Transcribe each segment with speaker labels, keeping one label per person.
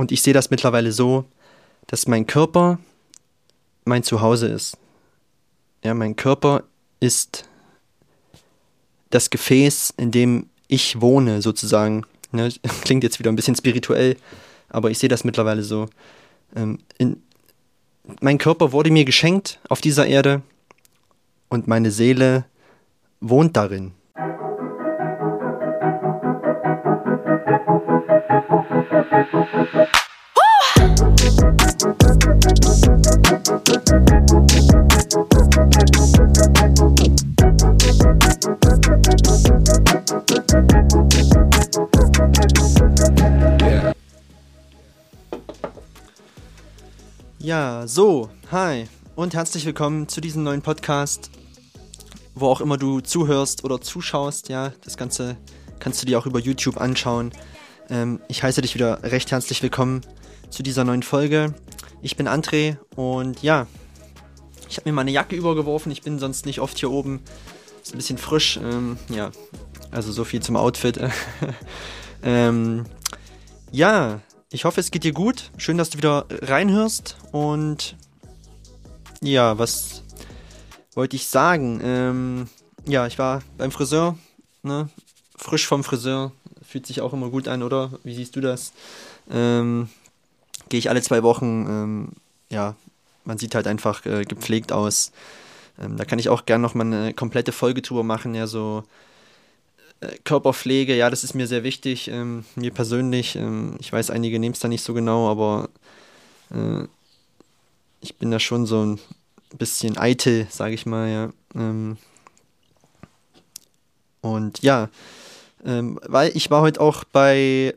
Speaker 1: Und ich sehe das mittlerweile so, dass mein Körper mein Zuhause ist. Ja, mein Körper ist das Gefäß, in dem ich wohne, sozusagen. Ne, klingt jetzt wieder ein bisschen spirituell, aber ich sehe das mittlerweile so. Ähm, in, mein Körper wurde mir geschenkt auf dieser Erde und meine Seele wohnt darin. Ja, so, hi und herzlich willkommen zu diesem neuen Podcast, wo auch immer du zuhörst oder zuschaust. Ja, das Ganze kannst du dir auch über YouTube anschauen. Ähm, ich heiße dich wieder recht herzlich willkommen zu dieser neuen Folge. Ich bin André und ja, ich habe mir meine Jacke übergeworfen. Ich bin sonst nicht oft hier oben. Ist ein bisschen frisch. Ähm, ja, also so viel zum Outfit. ähm, ja, ich hoffe, es geht dir gut. Schön, dass du wieder reinhörst. Und ja, was wollte ich sagen? Ähm, ja, ich war beim Friseur. Ne? Frisch vom Friseur. Fühlt sich auch immer gut an, oder? Wie siehst du das? Ähm, Gehe ich alle zwei Wochen. Ähm, ja, man sieht halt einfach äh, gepflegt aus. Ähm, da kann ich auch gerne noch mal eine komplette Folge drüber machen. Ja, so äh, Körperpflege, ja, das ist mir sehr wichtig, ähm, mir persönlich. Ähm, ich weiß, einige nehmen es da nicht so genau, aber äh, ich bin da schon so ein bisschen eitel, sage ich mal, ja. Ähm, und ja, ähm, weil ich war heute auch bei,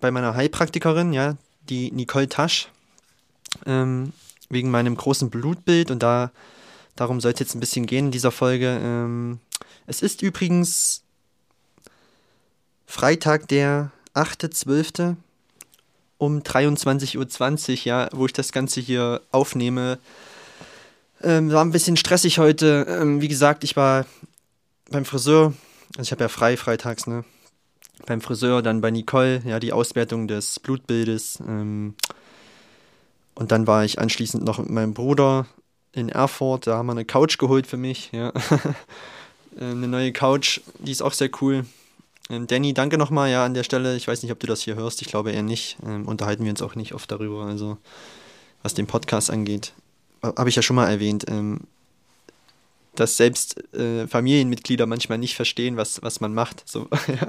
Speaker 1: bei meiner Heilpraktikerin, ja, die Nicole Tasch, ähm, wegen meinem großen Blutbild und da darum soll es jetzt ein bisschen gehen in dieser Folge. Ähm, es ist übrigens Freitag, der 8.12. um 23.20 Uhr, ja, wo ich das Ganze hier aufnehme. Ähm, war ein bisschen stressig heute. Ähm, wie gesagt, ich war beim Friseur. Also ich habe ja frei freitags, ne? Beim Friseur, dann bei Nicole, ja, die Auswertung des Blutbildes. Ähm, und dann war ich anschließend noch mit meinem Bruder in Erfurt. Da haben wir eine Couch geholt für mich, ja. Ähm, eine neue Couch, die ist auch sehr cool. Ähm, Danny, danke nochmal ja an der Stelle. Ich weiß nicht, ob du das hier hörst. Ich glaube eher nicht. Ähm, unterhalten wir uns auch nicht oft darüber. Also, was den Podcast angeht, habe ich ja schon mal erwähnt, ähm, dass selbst äh, Familienmitglieder manchmal nicht verstehen, was, was man macht. So, ja.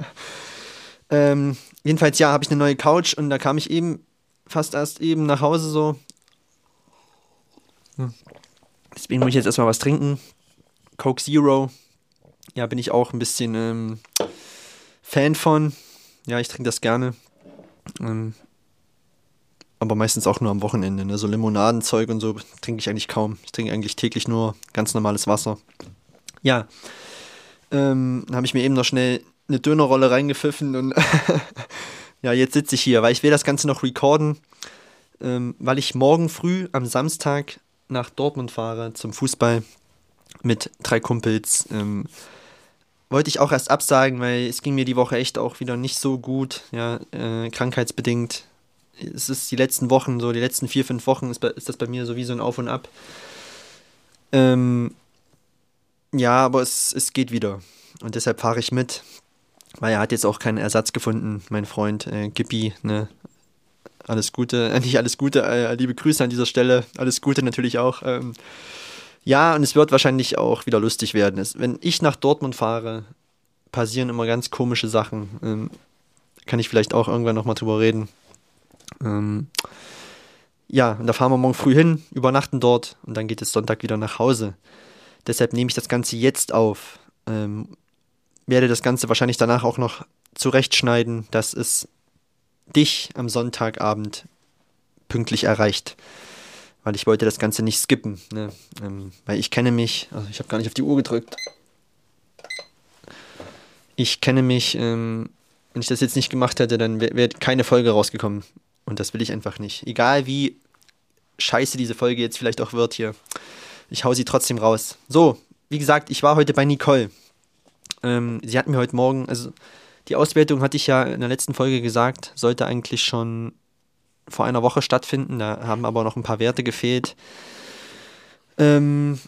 Speaker 1: ähm, jedenfalls, ja, habe ich eine neue Couch und da kam ich eben fast erst eben nach Hause so. Hm. Deswegen muss ich jetzt erstmal was trinken. Coke Zero. Ja, bin ich auch ein bisschen ähm, Fan von. Ja, ich trinke das gerne. Ähm, aber meistens auch nur am Wochenende. Ne? So Limonadenzeug und so trinke ich eigentlich kaum. Ich trinke eigentlich täglich nur ganz normales Wasser. Ja, ähm, habe ich mir eben noch schnell eine Dönerrolle reingepfiffen und ja, jetzt sitze ich hier, weil ich will das Ganze noch recorden, ähm, weil ich morgen früh am Samstag nach Dortmund fahre zum Fußball mit drei Kumpels. Ähm, wollte ich auch erst absagen, weil es ging mir die Woche echt auch wieder nicht so gut, ja, äh, krankheitsbedingt. Es ist die letzten Wochen, so die letzten vier, fünf Wochen ist, ist das bei mir so wie so ein Auf und Ab. Ähm, ja, aber es, es geht wieder. Und deshalb fahre ich mit, weil er hat jetzt auch keinen Ersatz gefunden, mein Freund äh, Gippi, ne? Alles Gute, äh, nicht alles Gute, äh, liebe Grüße an dieser Stelle, alles Gute natürlich auch. Ähm, ja, und es wird wahrscheinlich auch wieder lustig werden. Es, wenn ich nach Dortmund fahre, passieren immer ganz komische Sachen. Ähm, kann ich vielleicht auch irgendwann nochmal drüber reden. Ähm, ja, und da fahren wir morgen früh hin, übernachten dort und dann geht es Sonntag wieder nach Hause. Deshalb nehme ich das Ganze jetzt auf. Ähm, werde das Ganze wahrscheinlich danach auch noch zurechtschneiden, dass es dich am Sonntagabend pünktlich erreicht weil ich wollte das Ganze nicht skippen. Ne? Ähm, weil ich kenne mich, also ich habe gar nicht auf die Uhr gedrückt. Ich kenne mich, ähm, wenn ich das jetzt nicht gemacht hätte, dann wäre wär keine Folge rausgekommen. Und das will ich einfach nicht. Egal wie scheiße diese Folge jetzt vielleicht auch wird hier. Ich hau sie trotzdem raus. So, wie gesagt, ich war heute bei Nicole. Ähm, sie hat mir heute Morgen, also die Auswertung hatte ich ja in der letzten Folge gesagt, sollte eigentlich schon vor einer Woche stattfinden. Da haben aber noch ein paar Werte gefehlt. Ähm,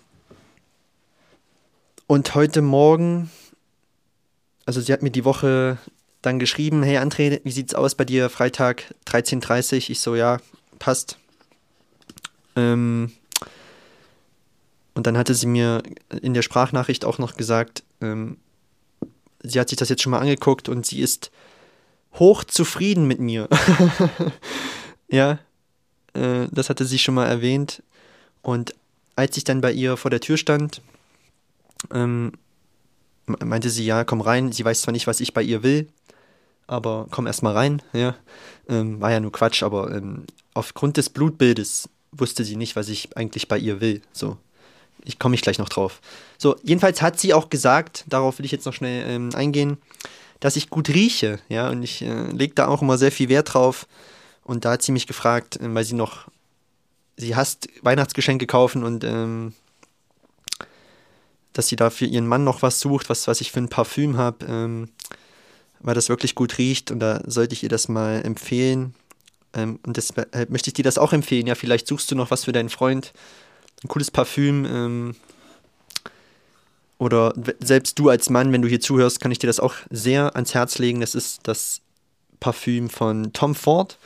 Speaker 1: und heute Morgen, also sie hat mir die Woche dann geschrieben, hey André, wie sieht's aus bei dir Freitag 13.30 Uhr? Ich so, ja, passt. Ähm, und dann hatte sie mir in der Sprachnachricht auch noch gesagt, ähm, sie hat sich das jetzt schon mal angeguckt und sie ist hoch zufrieden mit mir. ja, äh, das hatte sie schon mal erwähnt. Und als ich dann bei ihr vor der Tür stand, ähm, meinte sie, ja, komm rein. Sie weiß zwar nicht, was ich bei ihr will, aber komm erst mal rein. Ja, ähm, war ja nur Quatsch, aber ähm, aufgrund des Blutbildes wusste sie nicht, was ich eigentlich bei ihr will. So, ich komme ich gleich noch drauf. So, jedenfalls hat sie auch gesagt, darauf will ich jetzt noch schnell ähm, eingehen, dass ich gut rieche, ja, und ich äh, lege da auch immer sehr viel Wert drauf. Und da hat sie mich gefragt, äh, weil sie noch, sie hasst Weihnachtsgeschenke kaufen und ähm, dass sie da für ihren Mann noch was sucht, was, was ich für ein Parfüm habe, ähm, weil das wirklich gut riecht und da sollte ich ihr das mal empfehlen. Ähm, und deshalb möchte ich dir das auch empfehlen. Ja, vielleicht suchst du noch was für deinen Freund, ein cooles Parfüm, ähm, oder selbst du als Mann, wenn du hier zuhörst, kann ich dir das auch sehr ans Herz legen. Das ist das Parfüm von Tom Ford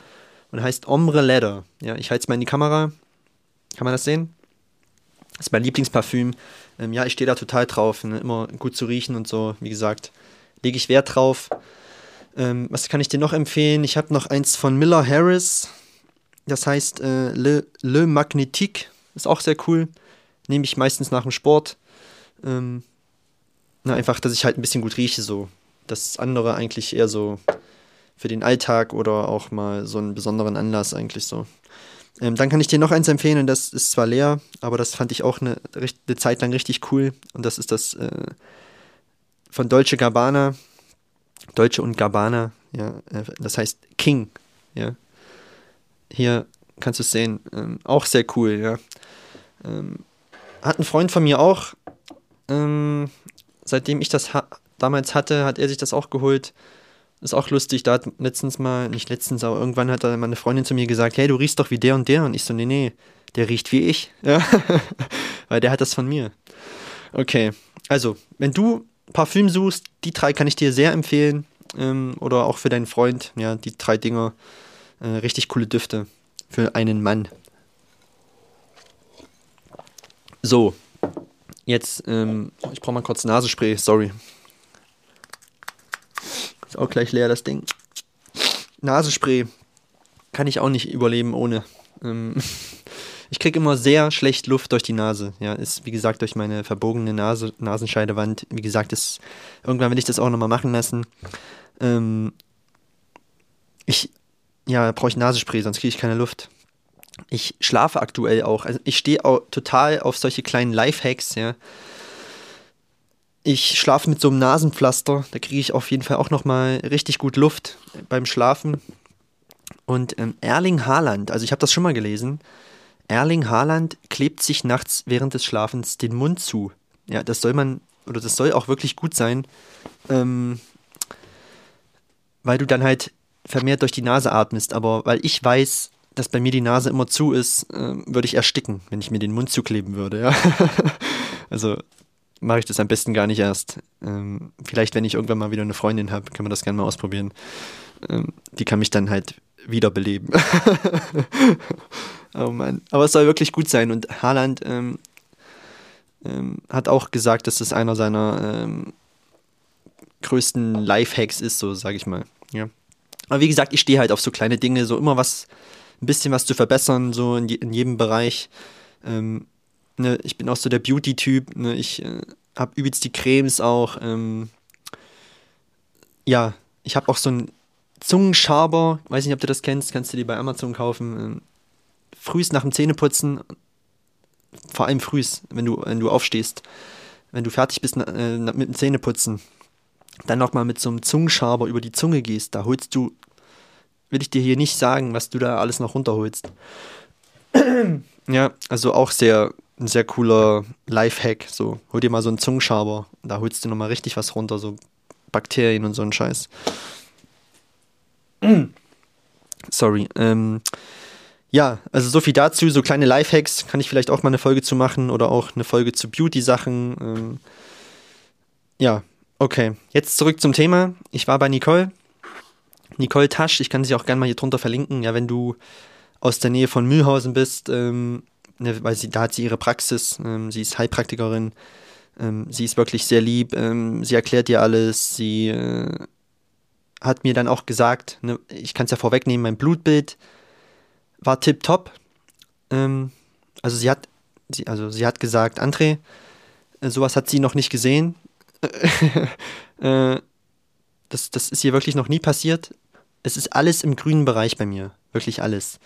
Speaker 1: und heißt Ombre Leather. Ja, ich halte es mal in die Kamera. Kann man das sehen? Das ist mein Lieblingsparfüm. Ähm, ja, ich stehe da total drauf. Ne? Immer gut zu riechen und so. Wie gesagt, lege ich Wert drauf. Ähm, was kann ich dir noch empfehlen? Ich habe noch eins von Miller Harris. Das heißt äh, Le, Le Magnétique. Ist auch sehr cool. Nehme ich meistens nach dem Sport. Ähm, na, einfach, dass ich halt ein bisschen gut rieche, so. Das andere eigentlich eher so für den Alltag oder auch mal so einen besonderen Anlass eigentlich so. Ähm, dann kann ich dir noch eins empfehlen und das ist zwar leer, aber das fand ich auch eine, eine Zeit lang richtig cool und das ist das äh, von Dolce Gabbana. Dolce und Gabbana, ja, äh, das heißt King, ja. Hier kannst du es sehen, ähm, auch sehr cool, ja. Ähm, hat ein Freund von mir auch, ähm, seitdem ich das ha damals hatte, hat er sich das auch geholt. Ist auch lustig, da hat letztens mal, nicht letztens, aber irgendwann hat da meine Freundin zu mir gesagt, hey, du riechst doch wie der und der. Und ich so, nee, nee, der riecht wie ich. Ja? Weil der hat das von mir. Okay, also, wenn du Parfüm suchst, die drei kann ich dir sehr empfehlen. Ähm, oder auch für deinen Freund, ja, die drei Dinger. Äh, richtig coole Düfte für einen Mann. So, Jetzt, ähm, ich brauche mal kurz Nasenspray, sorry. Ist auch gleich leer, das Ding. Nasenspray kann ich auch nicht überleben ohne. Ähm, ich kriege immer sehr schlecht Luft durch die Nase. Ja, ist wie gesagt durch meine verbogene Nase, Nasenscheidewand. Wie gesagt, ist, irgendwann will ich das auch nochmal machen lassen. Ähm, ich, ja, brauche ich Nasenspray, sonst kriege ich keine Luft ich schlafe aktuell auch. Also ich stehe total auf solche kleinen Lifehacks, ja. Ich schlafe mit so einem Nasenpflaster, da kriege ich auf jeden Fall auch nochmal richtig gut Luft beim Schlafen. Und ähm, Erling Haaland, also ich habe das schon mal gelesen, Erling Haaland klebt sich nachts während des Schlafens den Mund zu. Ja, das soll man, oder das soll auch wirklich gut sein, ähm, weil du dann halt vermehrt durch die Nase atmest. Aber weil ich weiß, dass bei mir die Nase immer zu ist, äh, würde ich ersticken, wenn ich mir den Mund zukleben würde. Ja? also mache ich das am besten gar nicht erst. Ähm, vielleicht, wenn ich irgendwann mal wieder eine Freundin habe, können wir das gerne mal ausprobieren. Ähm, die kann mich dann halt wiederbeleben. oh Mann. Aber es soll wirklich gut sein. Und Haaland ähm, ähm hat auch gesagt, dass das einer seiner ähm, größten Lifehacks ist, so sage ich mal. Ja. Aber wie gesagt, ich stehe halt auf so kleine Dinge, so immer was ein bisschen was zu verbessern, so in, in jedem Bereich. Ähm, ne, ich bin auch so der Beauty-Typ, ne, ich äh, habe übelst die Cremes auch. Ähm, ja, ich habe auch so einen Zungenschaber, weiß nicht, ob du das kennst, kannst du die bei Amazon kaufen. Ähm, frühst nach dem Zähneputzen, vor allem frühst, wenn du, wenn du aufstehst, wenn du fertig bist äh, mit dem Zähneputzen, dann nochmal mit so einem Zungenschaber über die Zunge gehst, da holst du will ich dir hier nicht sagen, was du da alles noch runterholst. ja, also auch sehr, ein sehr cooler Lifehack. So, hol dir mal so einen Zungenschaber. Da holst du nochmal richtig was runter, so Bakterien und so ein Scheiß. Sorry. Ähm, ja, also so viel dazu. So kleine Lifehacks kann ich vielleicht auch mal eine Folge zu machen oder auch eine Folge zu Beauty-Sachen. Ähm, ja, okay. Jetzt zurück zum Thema. Ich war bei Nicole. Nicole Tasch, ich kann sie auch gerne mal hier drunter verlinken. Ja, wenn du aus der Nähe von Mühlhausen bist, ähm, ne, weil sie, da hat sie ihre Praxis. Ähm, sie ist Heilpraktikerin. Ähm, sie ist wirklich sehr lieb. Ähm, sie erklärt dir alles. Sie äh, hat mir dann auch gesagt, ne, ich kann es ja vorwegnehmen, mein Blutbild war tipptopp. Ähm, also sie hat, sie, also sie hat gesagt, André, äh, sowas hat sie noch nicht gesehen. äh, das, das ist ihr wirklich noch nie passiert. Es ist alles im grünen Bereich bei mir. Wirklich alles.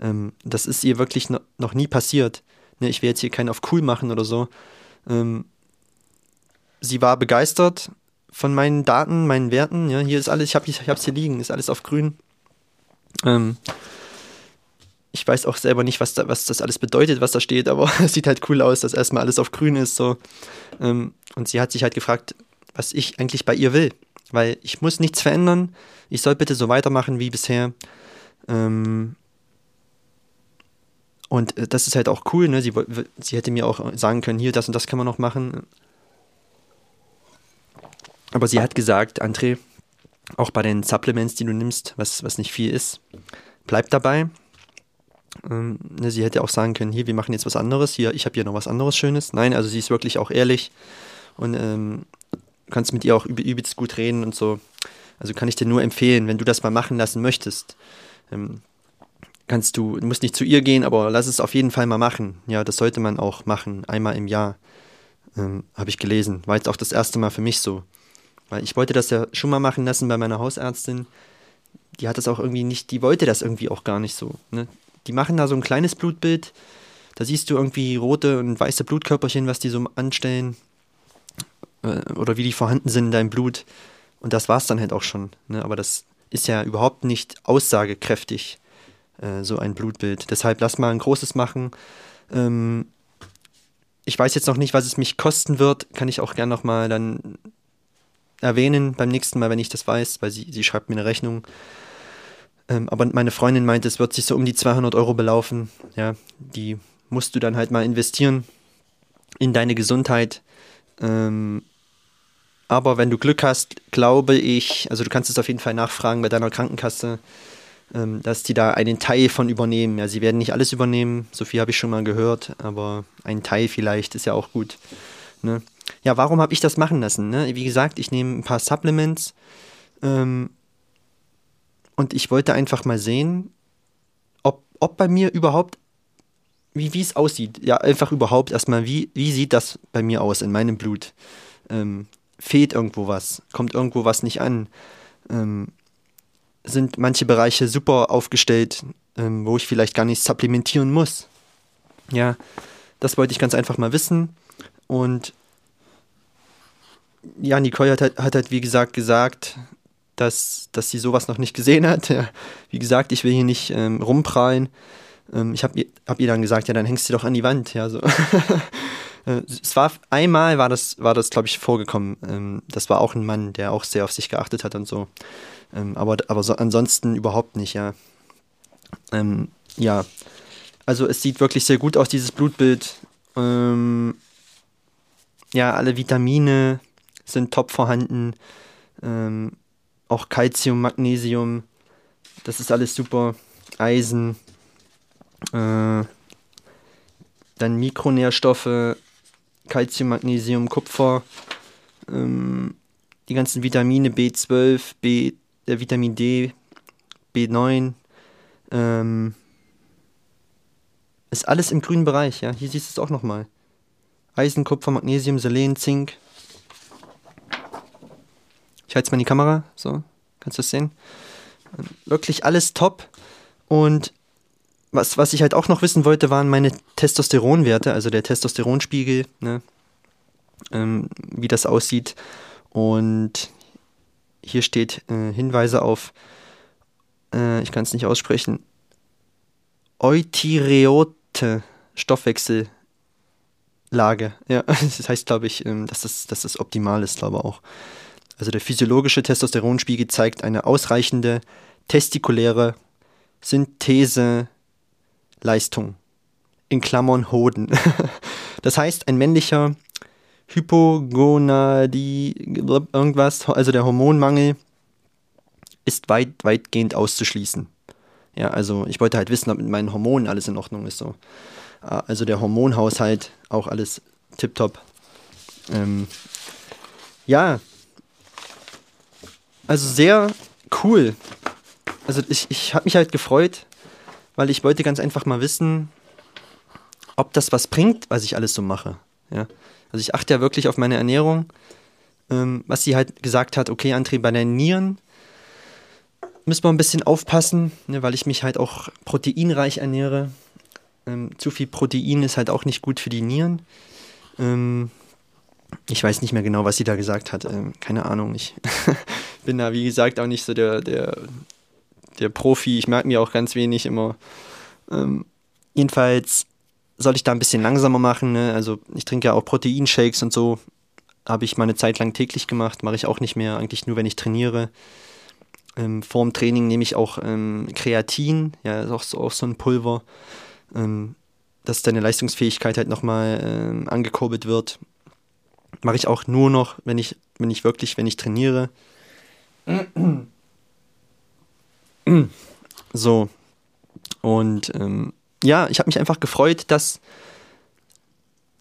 Speaker 1: Ähm, das ist ihr wirklich no, noch nie passiert. Ne, ich will jetzt hier keinen auf cool machen oder so. Ähm, sie war begeistert von meinen Daten, meinen Werten. Ja, hier ist alles, ich habe ich hier liegen, ist alles auf grün. Ähm, ich weiß auch selber nicht, was, da, was das alles bedeutet, was da steht, aber es sieht halt cool aus, dass erstmal alles auf grün ist. So. Ähm, und sie hat sich halt gefragt, was ich eigentlich bei ihr will. Weil ich muss nichts verändern. Ich soll bitte so weitermachen wie bisher. Ähm, und äh, das ist halt auch cool, ne? Sie, sie hätte mir auch sagen können, hier, das und das kann man noch machen. Aber sie hat gesagt, André, auch bei den Supplements, die du nimmst, was, was nicht viel ist, bleib dabei. Ähm, ne, sie hätte auch sagen können, hier, wir machen jetzt was anderes, hier, ich habe hier noch was anderes Schönes. Nein, also sie ist wirklich auch ehrlich und ähm, kannst mit ihr auch übelst gut reden und so. Also kann ich dir nur empfehlen, wenn du das mal machen lassen möchtest. Ähm, kannst du, du musst nicht zu ihr gehen, aber lass es auf jeden Fall mal machen. Ja, das sollte man auch machen, einmal im Jahr. Ähm, habe ich gelesen. War jetzt auch das erste Mal für mich so. Weil ich wollte das ja schon mal machen lassen bei meiner Hausärztin. Die hat das auch irgendwie nicht, die wollte das irgendwie auch gar nicht so. Ne? Die machen da so ein kleines Blutbild. Da siehst du irgendwie rote und weiße Blutkörperchen, was die so anstellen. Äh, oder wie die vorhanden sind in deinem Blut. Und das war es dann halt auch schon. Ne? Aber das ist ja überhaupt nicht aussagekräftig, äh, so ein Blutbild. Deshalb lass mal ein großes machen. Ähm, ich weiß jetzt noch nicht, was es mich kosten wird. Kann ich auch gerne nochmal dann erwähnen beim nächsten Mal, wenn ich das weiß, weil sie, sie schreibt mir eine Rechnung. Ähm, aber meine Freundin meint, es wird sich so um die 200 Euro belaufen. Ja, die musst du dann halt mal investieren in deine Gesundheit. Ähm, aber wenn du Glück hast, glaube ich, also du kannst es auf jeden Fall nachfragen bei deiner Krankenkasse, dass die da einen Teil von übernehmen. Ja, sie werden nicht alles übernehmen, so viel habe ich schon mal gehört, aber ein Teil vielleicht ist ja auch gut. Ne? ja, warum habe ich das machen lassen? Ne? Wie gesagt, ich nehme ein paar Supplements ähm, und ich wollte einfach mal sehen, ob, ob bei mir überhaupt, wie es aussieht. Ja, einfach überhaupt erstmal, wie, wie sieht das bei mir aus in meinem Blut? Ähm, fehlt irgendwo was? Kommt irgendwo was nicht an? Ähm, sind manche Bereiche super aufgestellt, ähm, wo ich vielleicht gar nicht supplementieren muss? Ja, das wollte ich ganz einfach mal wissen. Und ja, Nicole hat, halt, hat halt, wie gesagt, gesagt, dass, dass sie sowas noch nicht gesehen hat. Ja, wie gesagt, ich will hier nicht ähm, rumprallen. Ähm, ich habe ihr, hab ihr dann gesagt, ja, dann hängst du doch an die Wand. Ja, so. Äh, es war einmal war das, war das glaube ich, vorgekommen. Ähm, das war auch ein Mann, der auch sehr auf sich geachtet hat und so. Ähm, aber aber so, ansonsten überhaupt nicht, ja. Ähm, ja. Also es sieht wirklich sehr gut aus, dieses Blutbild. Ähm, ja, alle Vitamine, sind top vorhanden. Ähm, auch Calcium, Magnesium, das ist alles super. Eisen, äh, dann Mikronährstoffe, Calcium, Magnesium, Kupfer, ähm, die ganzen Vitamine B12, B, äh, Vitamin D, B9, ähm, ist alles im grünen Bereich, ja. Hier siehst du es auch nochmal. Eisen, Kupfer, Magnesium, Selen, Zink, ich halte mal die Kamera, so, kannst du das sehen? Wirklich alles top. Und was, was ich halt auch noch wissen wollte, waren meine Testosteronwerte, also der Testosteronspiegel, ne? ähm, wie das aussieht. Und hier steht äh, Hinweise auf, äh, ich kann es nicht aussprechen, Eutyreote Stoffwechsellage. Ja, das heißt, glaube ich, ähm, dass, das, dass das optimal ist, glaube ich auch. Also der physiologische Testosteronspiegel zeigt eine ausreichende testikuläre Syntheseleistung. In Klammern Hoden. das heißt, ein männlicher Hypogonadie, irgendwas, also der Hormonmangel, ist weit, weitgehend auszuschließen. Ja, also ich wollte halt wissen, ob mit meinen Hormonen alles in Ordnung ist. So. Ah, also der Hormonhaushalt, auch alles tipptopp. Ähm, ja, also sehr cool. Also ich, ich habe mich halt gefreut, weil ich wollte ganz einfach mal wissen, ob das was bringt, was ich alles so mache. Ja. Also ich achte ja wirklich auf meine Ernährung. Ähm, was sie halt gesagt hat, okay, André, bei deinen Nieren müssen wir ein bisschen aufpassen, ne, weil ich mich halt auch proteinreich ernähre. Ähm, zu viel Protein ist halt auch nicht gut für die Nieren. Ähm, ich weiß nicht mehr genau, was sie da gesagt hat. Ähm, keine Ahnung. Ich bin da, wie gesagt, auch nicht so der, der, der Profi. Ich merke mir auch ganz wenig immer. Ähm, jedenfalls soll ich da ein bisschen langsamer machen. Ne? Also ich trinke ja auch Proteinshakes und so. Habe ich mal eine Zeit lang täglich gemacht, mache ich auch nicht mehr, eigentlich nur, wenn ich trainiere. Ähm, vor Training nehme ich auch ähm, Kreatin, ja, ist auch so, auch so ein Pulver, ähm, dass deine Leistungsfähigkeit halt nochmal ähm, angekurbelt wird. Mache ich auch nur noch, wenn ich, wenn ich wirklich, wenn ich trainiere. So. Und ähm, ja, ich habe mich einfach gefreut, dass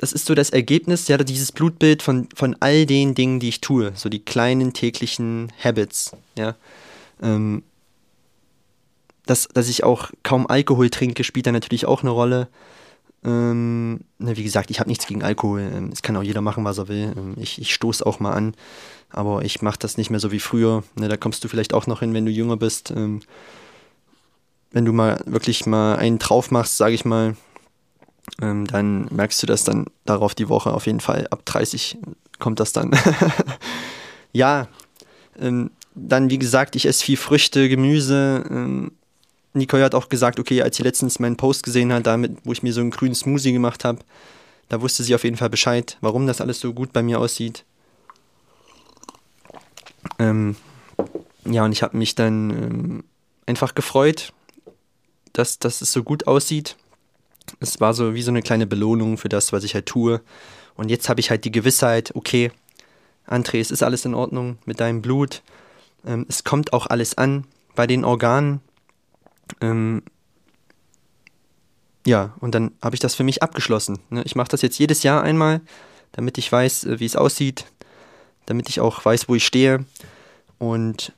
Speaker 1: das ist so das Ergebnis, ja, dieses Blutbild von, von all den Dingen, die ich tue, so die kleinen täglichen Habits, ja. Ähm, dass, dass ich auch kaum Alkohol trinke, spielt da natürlich auch eine Rolle. Ähm, ne, wie gesagt, ich habe nichts gegen Alkohol. Ähm, es kann auch jeder machen, was er will. Ähm, ich ich stoße auch mal an, aber ich mache das nicht mehr so wie früher. Ne, da kommst du vielleicht auch noch hin, wenn du jünger bist. Ähm, wenn du mal wirklich mal einen drauf machst, sage ich mal, ähm, dann merkst du das dann darauf die Woche auf jeden Fall. Ab 30 kommt das dann. ja, ähm, dann, wie gesagt, ich esse viel Früchte, Gemüse. Ähm, Nicole hat auch gesagt, okay, als sie letztens meinen Post gesehen hat, damit, wo ich mir so einen grünen Smoothie gemacht habe, da wusste sie auf jeden Fall Bescheid, warum das alles so gut bei mir aussieht. Ähm, ja, und ich habe mich dann ähm, einfach gefreut, dass, dass es so gut aussieht. Es war so wie so eine kleine Belohnung für das, was ich halt tue. Und jetzt habe ich halt die Gewissheit, okay, André, es ist alles in Ordnung mit deinem Blut. Ähm, es kommt auch alles an bei den Organen. Ähm, ja, und dann habe ich das für mich abgeschlossen. Ne? Ich mache das jetzt jedes Jahr einmal, damit ich weiß, äh, wie es aussieht, damit ich auch weiß, wo ich stehe. Und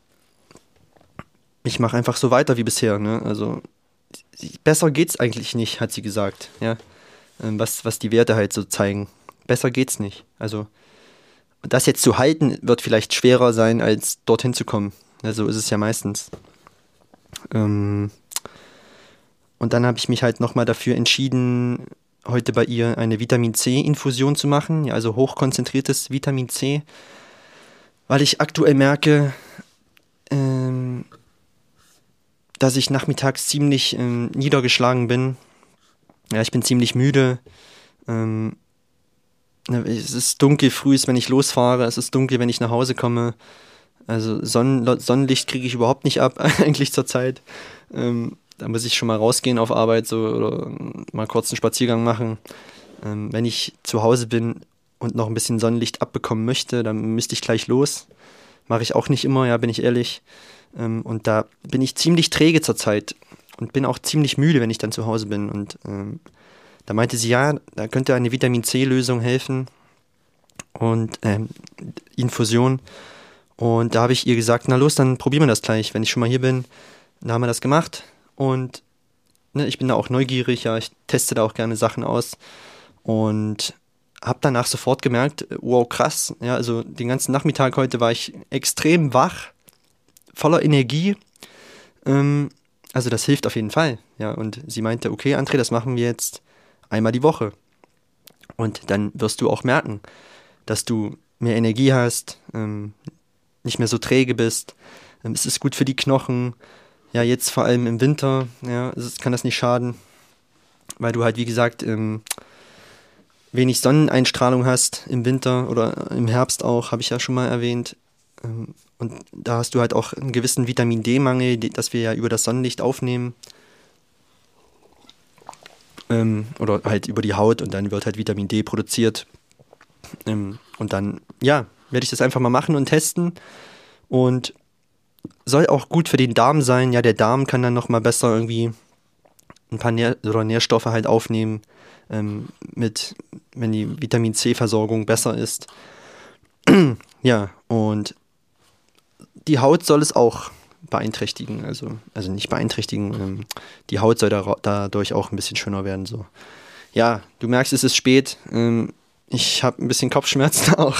Speaker 1: ich mache einfach so weiter wie bisher. Ne? Also besser geht's eigentlich nicht, hat sie gesagt. Ja, ähm, was, was die Werte halt so zeigen. Besser geht's nicht. Also das jetzt zu halten, wird vielleicht schwerer sein, als dorthin zu kommen. Ja, so ist es ja meistens. Ähm, und dann habe ich mich halt nochmal dafür entschieden, heute bei ihr eine Vitamin C-Infusion zu machen, ja, also hochkonzentriertes Vitamin C, weil ich aktuell merke, ähm, dass ich nachmittags ziemlich ähm, niedergeschlagen bin. Ja, ich bin ziemlich müde. Ähm, Ne, es ist dunkel früh, wenn ich losfahre, es ist dunkel, wenn ich nach Hause komme. Also Sonnen Sonnenlicht kriege ich überhaupt nicht ab, eigentlich zurzeit. Ähm, da muss ich schon mal rausgehen auf Arbeit so, oder mal kurz einen Spaziergang machen. Ähm, wenn ich zu Hause bin und noch ein bisschen Sonnenlicht abbekommen möchte, dann müsste ich gleich los. Mache ich auch nicht immer, ja, bin ich ehrlich. Ähm, und da bin ich ziemlich träge zurzeit und bin auch ziemlich müde, wenn ich dann zu Hause bin. Und ähm, da meinte sie, ja, da könnte eine Vitamin C-Lösung helfen und ähm, Infusion. Und da habe ich ihr gesagt, na los, dann probieren wir das gleich, wenn ich schon mal hier bin. Da haben wir das gemacht und ne, ich bin da auch neugierig, ja, ich teste da auch gerne Sachen aus und habe danach sofort gemerkt, wow, krass, ja, also den ganzen Nachmittag heute war ich extrem wach, voller Energie. Ähm, also das hilft auf jeden Fall, ja. Und sie meinte, okay, André, das machen wir jetzt einmal die Woche. Und dann wirst du auch merken, dass du mehr Energie hast, ähm, nicht mehr so träge bist. Ähm, es ist gut für die Knochen. Ja, jetzt vor allem im Winter, ja, es kann das nicht schaden, weil du halt, wie gesagt, ähm, wenig Sonneneinstrahlung hast im Winter oder im Herbst auch, habe ich ja schon mal erwähnt. Ähm, und da hast du halt auch einen gewissen Vitamin D-Mangel, das wir ja über das Sonnenlicht aufnehmen. Ähm, oder halt über die Haut und dann wird halt Vitamin D produziert. Ähm, und dann, ja, werde ich das einfach mal machen und testen. Und soll auch gut für den Darm sein. Ja, der Darm kann dann nochmal besser irgendwie ein paar Nähr oder Nährstoffe halt aufnehmen, ähm, mit, wenn die Vitamin C-Versorgung besser ist. ja, und die Haut soll es auch beeinträchtigen, also, also nicht beeinträchtigen, ähm, die Haut soll da, dadurch auch ein bisschen schöner werden. So. Ja, du merkst, es ist spät. Ähm, ich habe ein bisschen Kopfschmerzen auch,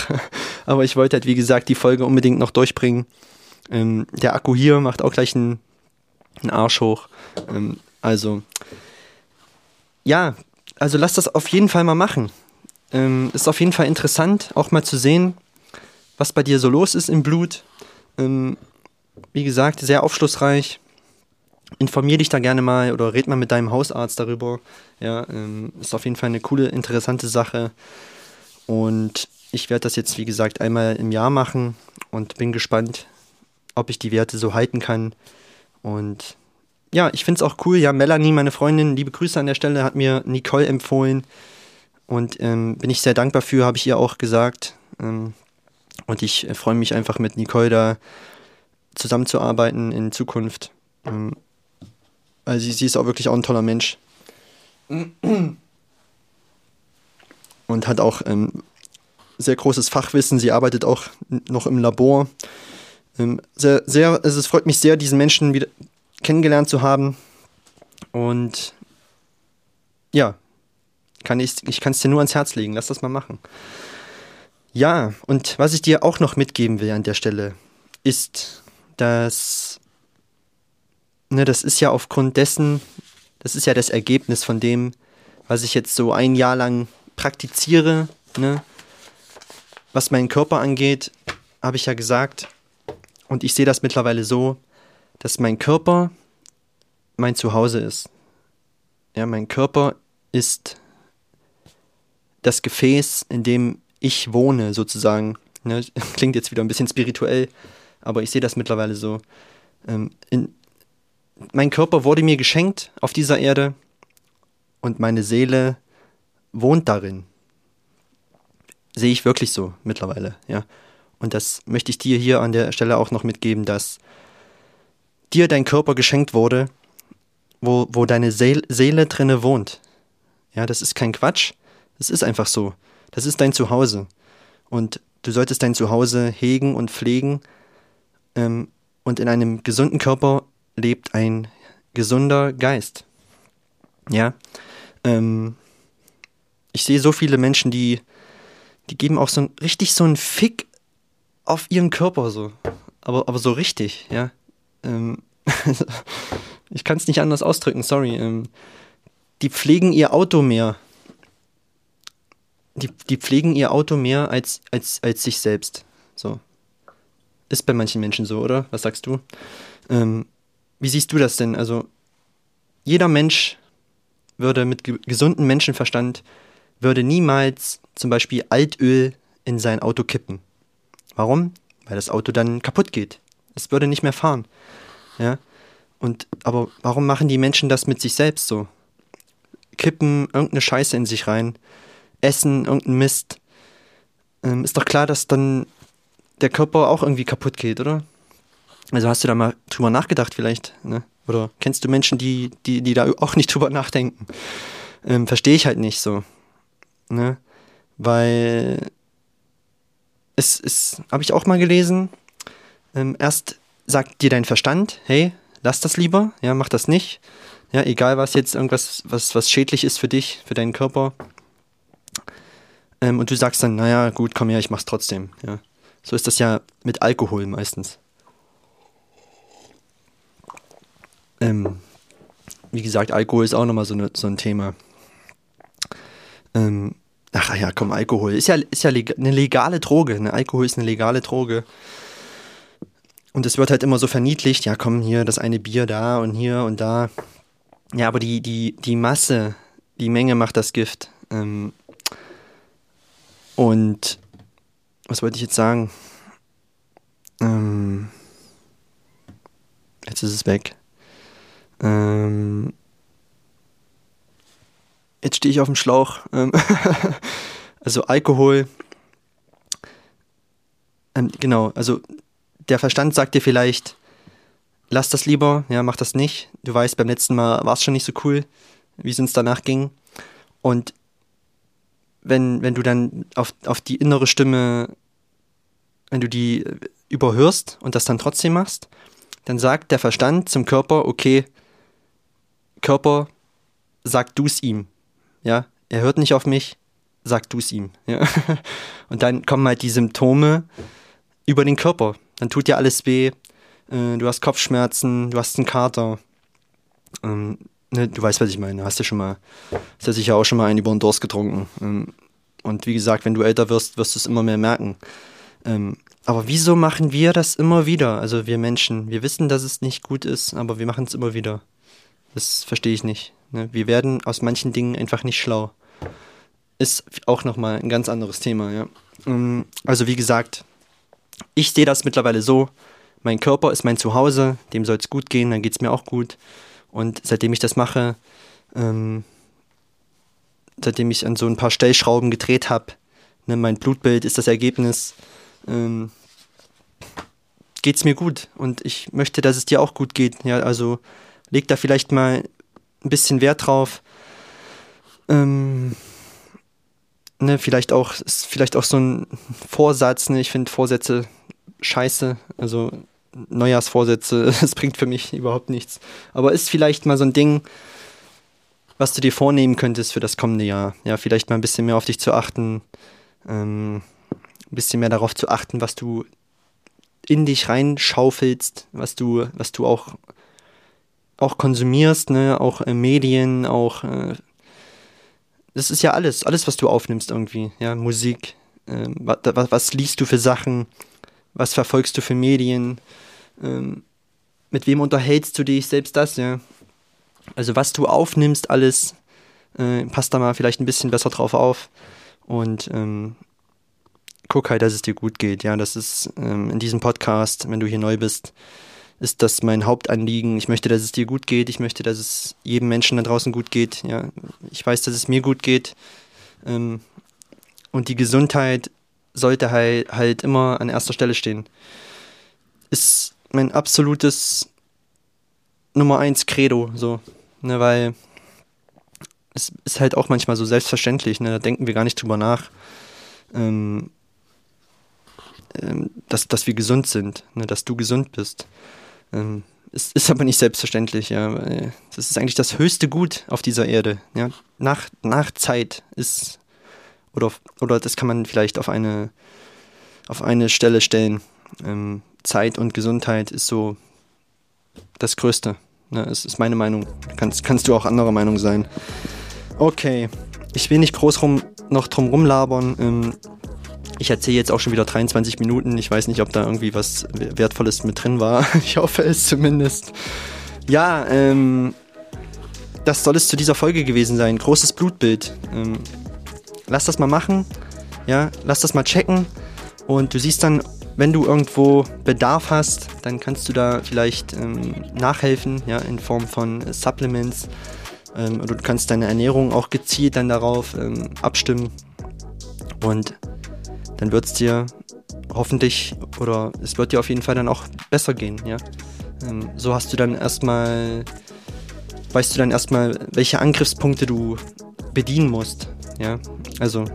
Speaker 1: aber ich wollte halt, wie gesagt, die Folge unbedingt noch durchbringen. Ähm, der Akku hier macht auch gleich einen, einen Arsch hoch. Ähm, also, ja, also lass das auf jeden Fall mal machen. Ähm, ist auf jeden Fall interessant, auch mal zu sehen, was bei dir so los ist im Blut. Ähm, wie gesagt, sehr aufschlussreich. Informier dich da gerne mal oder red mal mit deinem Hausarzt darüber. Ja, ähm, ist auf jeden Fall eine coole, interessante Sache. Und ich werde das jetzt, wie gesagt, einmal im Jahr machen und bin gespannt, ob ich die Werte so halten kann. Und ja, ich finde es auch cool. Ja, Melanie, meine Freundin, liebe Grüße an der Stelle, hat mir Nicole empfohlen. Und ähm, bin ich sehr dankbar für, habe ich ihr auch gesagt. Ähm, und ich äh, freue mich einfach mit Nicole da zusammenzuarbeiten in Zukunft. Also sie, sie ist auch wirklich auch ein toller Mensch. Und hat auch ähm, sehr großes Fachwissen. Sie arbeitet auch noch im Labor. Ähm, sehr, sehr, also es freut mich sehr, diesen Menschen wieder kennengelernt zu haben. Und ja, kann ich, ich kann es dir nur ans Herz legen. Lass das mal machen. Ja, und was ich dir auch noch mitgeben will an der Stelle, ist, dass, ne, das ist ja aufgrund dessen, das ist ja das Ergebnis von dem, was ich jetzt so ein Jahr lang praktiziere, ne, was meinen Körper angeht, habe ich ja gesagt, und ich sehe das mittlerweile so, dass mein Körper mein Zuhause ist. Ja, mein Körper ist das Gefäß, in dem ich wohne, sozusagen. Ne, klingt jetzt wieder ein bisschen spirituell, aber ich sehe das mittlerweile so. Ähm, in, mein Körper wurde mir geschenkt auf dieser Erde und meine Seele wohnt darin. Sehe ich wirklich so mittlerweile, ja. Und das möchte ich dir hier an der Stelle auch noch mitgeben, dass dir dein Körper geschenkt wurde, wo, wo deine Seel Seele drinne wohnt. Ja, das ist kein Quatsch. Das ist einfach so. Das ist dein Zuhause. Und du solltest dein Zuhause hegen und pflegen. Ähm, und in einem gesunden Körper lebt ein gesunder Geist. Ja. Ähm, ich sehe so viele Menschen, die, die geben auch so ein, richtig so einen Fick auf ihren Körper so. Aber, aber so richtig, ja. Ähm, ich kann es nicht anders ausdrücken, sorry. Ähm, die pflegen ihr Auto mehr. Die, die pflegen ihr Auto mehr als, als, als sich selbst. So. Ist bei manchen Menschen so, oder? Was sagst du? Ähm, wie siehst du das denn? Also, jeder Mensch würde mit ge gesundem Menschenverstand würde niemals zum Beispiel Altöl in sein Auto kippen. Warum? Weil das Auto dann kaputt geht. Es würde nicht mehr fahren. Ja. Und aber warum machen die Menschen das mit sich selbst so? Kippen irgendeine Scheiße in sich rein, essen irgendeinen Mist. Ähm, ist doch klar, dass dann der Körper auch irgendwie kaputt geht, oder? Also hast du da mal drüber nachgedacht vielleicht, ne? Oder kennst du Menschen, die, die, die da auch nicht drüber nachdenken? Ähm, Verstehe ich halt nicht so. Ne? Weil es ist, habe ich auch mal gelesen, ähm, erst sagt dir dein Verstand, hey, lass das lieber, ja, mach das nicht. Ja, egal was jetzt irgendwas, was, was schädlich ist für dich, für deinen Körper. Ähm, und du sagst dann, naja, gut, komm her, ich mach's trotzdem. Ja. So ist das ja mit Alkohol meistens. Ähm, wie gesagt, Alkohol ist auch nochmal so, ne, so ein Thema. Ähm, Ach ja, komm, Alkohol. Ist ja, ist ja leg eine legale Droge. Ne? Alkohol ist eine legale Droge. Und es wird halt immer so verniedlicht. Ja, komm, hier das eine Bier da und hier und da. Ja, aber die, die, die Masse, die Menge macht das Gift. Ähm und was wollte ich jetzt sagen? Ähm jetzt ist es weg. Ähm jetzt stehe ich auf dem Schlauch. Ähm, also Alkohol. Ähm, genau, also der Verstand sagt dir vielleicht, lass das lieber, ja, mach das nicht. Du weißt, beim letzten Mal war es schon nicht so cool, wie es uns danach ging. Und wenn, wenn du dann auf, auf die innere Stimme, wenn du die überhörst und das dann trotzdem machst, dann sagt der Verstand zum Körper, okay, Körper, sag du es ihm. Ja, er hört nicht auf mich, sag du es ihm. Ja? Und dann kommen halt die Symptome über den Körper. Dann tut dir alles weh, äh, du hast Kopfschmerzen, du hast einen Kater. Ne, du weißt, was ich meine. Hast ja schon mal, hast ja sicher auch schon mal einen über den Durst getrunken. Ähm, und wie gesagt, wenn du älter wirst, wirst du es immer mehr merken. Ähm, aber wieso machen wir das immer wieder? Also wir Menschen, wir wissen, dass es nicht gut ist, aber wir machen es immer wieder. Das verstehe ich nicht. Ne? Wir werden aus manchen Dingen einfach nicht schlau. Ist auch nochmal ein ganz anderes Thema, ja. Ähm, also wie gesagt, ich sehe das mittlerweile so, mein Körper ist mein Zuhause, dem soll es gut gehen, dann geht es mir auch gut. Und seitdem ich das mache, ähm, seitdem ich an so ein paar Stellschrauben gedreht habe, ne, mein Blutbild ist das Ergebnis, ähm, geht es mir gut. Und ich möchte, dass es dir auch gut geht. Ja, also leg da vielleicht mal ein bisschen Wert drauf. Ähm, ne, vielleicht auch, ist vielleicht auch so ein Vorsatz, ne? Ich finde Vorsätze scheiße. Also Neujahrsvorsätze, das bringt für mich überhaupt nichts. Aber ist vielleicht mal so ein Ding, was du dir vornehmen könntest für das kommende Jahr. Ja, vielleicht mal ein bisschen mehr auf dich zu achten, ähm, ein bisschen mehr darauf zu achten, was du in dich reinschaufelst, was du, was du auch, auch konsumierst, ne, auch äh, Medien, auch äh, das ist ja alles, alles, was du aufnimmst irgendwie, ja, Musik, äh, was, was liest du für Sachen, was verfolgst du für Medien, ähm, mit wem unterhältst du dich, selbst das, ja. Also was du aufnimmst, alles, äh, passt da mal vielleicht ein bisschen besser drauf auf und ähm, guck halt, dass es dir gut geht, ja. Das ist ähm, in diesem Podcast, wenn du hier neu bist, ist das mein Hauptanliegen. Ich möchte, dass es dir gut geht. Ich möchte, dass es jedem Menschen da draußen gut geht. Ja, ich weiß, dass es mir gut geht. Ähm, und die Gesundheit sollte halt, halt immer an erster Stelle stehen. Ist mein absolutes Nummer eins Credo, so, ne, weil es ist halt auch manchmal so selbstverständlich, ne, da denken wir gar nicht drüber nach, ähm, ähm, dass, dass wir gesund sind, ne, dass du gesund bist. Ähm, es ist aber nicht selbstverständlich, ja. Das ist eigentlich das höchste Gut auf dieser Erde. Ja. Nach, nach Zeit ist oder, oder das kann man vielleicht auf eine, auf eine Stelle stellen. Ähm, Zeit und Gesundheit ist so das Größte. Ne? Das ist meine Meinung. Kannst, kannst du auch anderer Meinung sein. Okay, ich will nicht groß rum, noch drum rumlabern. Ähm, ich erzähle jetzt auch schon wieder 23 Minuten. Ich weiß nicht, ob da irgendwie was Wertvolles mit drin war. Ich hoffe es zumindest. Ja, ähm, das soll es zu dieser Folge gewesen sein. Großes Blutbild. Ähm, lass das mal machen, ja, lass das mal checken. Und du siehst dann, wenn du irgendwo Bedarf hast, dann kannst du da vielleicht ähm, nachhelfen, ja, in Form von Supplements. Ähm, oder du kannst deine Ernährung auch gezielt dann darauf ähm, abstimmen. Und dann wird es dir hoffentlich oder es wird dir auf jeden Fall dann auch besser gehen, ja. Ähm, so hast du dann erstmal, weißt du dann erstmal, welche Angriffspunkte du bedienen musst, ja, also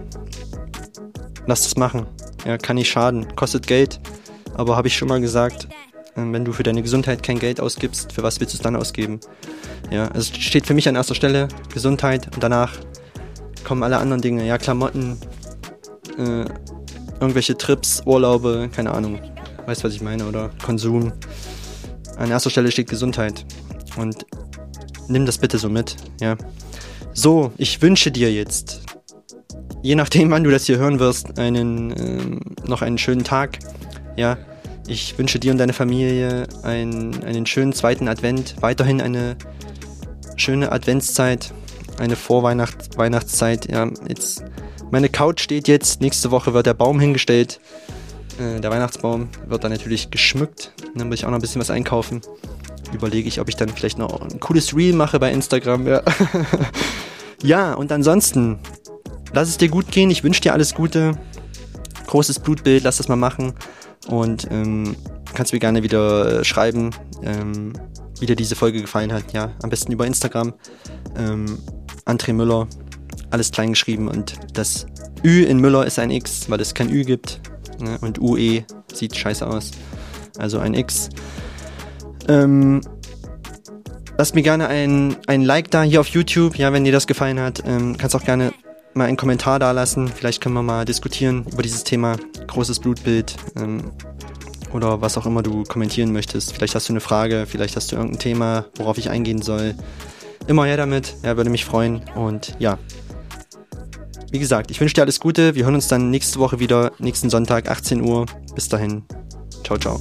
Speaker 1: lass das machen. Ja, kann nicht schaden. Kostet Geld, aber habe ich schon mal gesagt, ähm, wenn du für deine Gesundheit kein Geld ausgibst, für was willst du es dann ausgeben? Ja, also es steht für mich an erster Stelle Gesundheit und danach kommen alle anderen Dinge. Ja, Klamotten, äh, irgendwelche Trips, Urlaube, keine Ahnung. Weißt du, was ich meine? Oder Konsum. An erster Stelle steht Gesundheit. Und nimm das bitte so mit, ja. So, ich wünsche dir jetzt, je nachdem, wann du das hier hören wirst, einen, ähm, noch einen schönen Tag. Ja, ich wünsche dir und deiner Familie einen, einen schönen zweiten Advent, weiterhin eine schöne Adventszeit, eine Vorweihnachtszeit. Ja, jetzt, meine Couch steht jetzt, nächste Woche wird der Baum hingestellt. Äh, der Weihnachtsbaum wird dann natürlich geschmückt. Dann muss ich auch noch ein bisschen was einkaufen. Überlege ich, ob ich dann vielleicht noch ein cooles Reel mache bei Instagram. Ja. Ja, und ansonsten, lass es dir gut gehen. Ich wünsche dir alles Gute. Großes Blutbild, lass das mal machen. Und ähm, kannst mir gerne wieder äh, schreiben, ähm, wie dir diese Folge gefallen hat. Ja, am besten über Instagram. Ähm, André Müller, alles klein geschrieben. Und das Ü in Müller ist ein X, weil es kein Ü gibt. Ne? Und UE sieht scheiße aus. Also ein X. Ähm, lasst mir gerne ein, ein Like da hier auf YouTube, ja, wenn dir das gefallen hat. Ähm, kannst auch gerne mal einen Kommentar da lassen. Vielleicht können wir mal diskutieren über dieses Thema großes Blutbild ähm, oder was auch immer du kommentieren möchtest. Vielleicht hast du eine Frage, vielleicht hast du irgendein Thema, worauf ich eingehen soll. Immer her damit, ja, würde mich freuen. Und ja, wie gesagt, ich wünsche dir alles Gute. Wir hören uns dann nächste Woche wieder, nächsten Sonntag, 18 Uhr. Bis dahin. Ciao, ciao.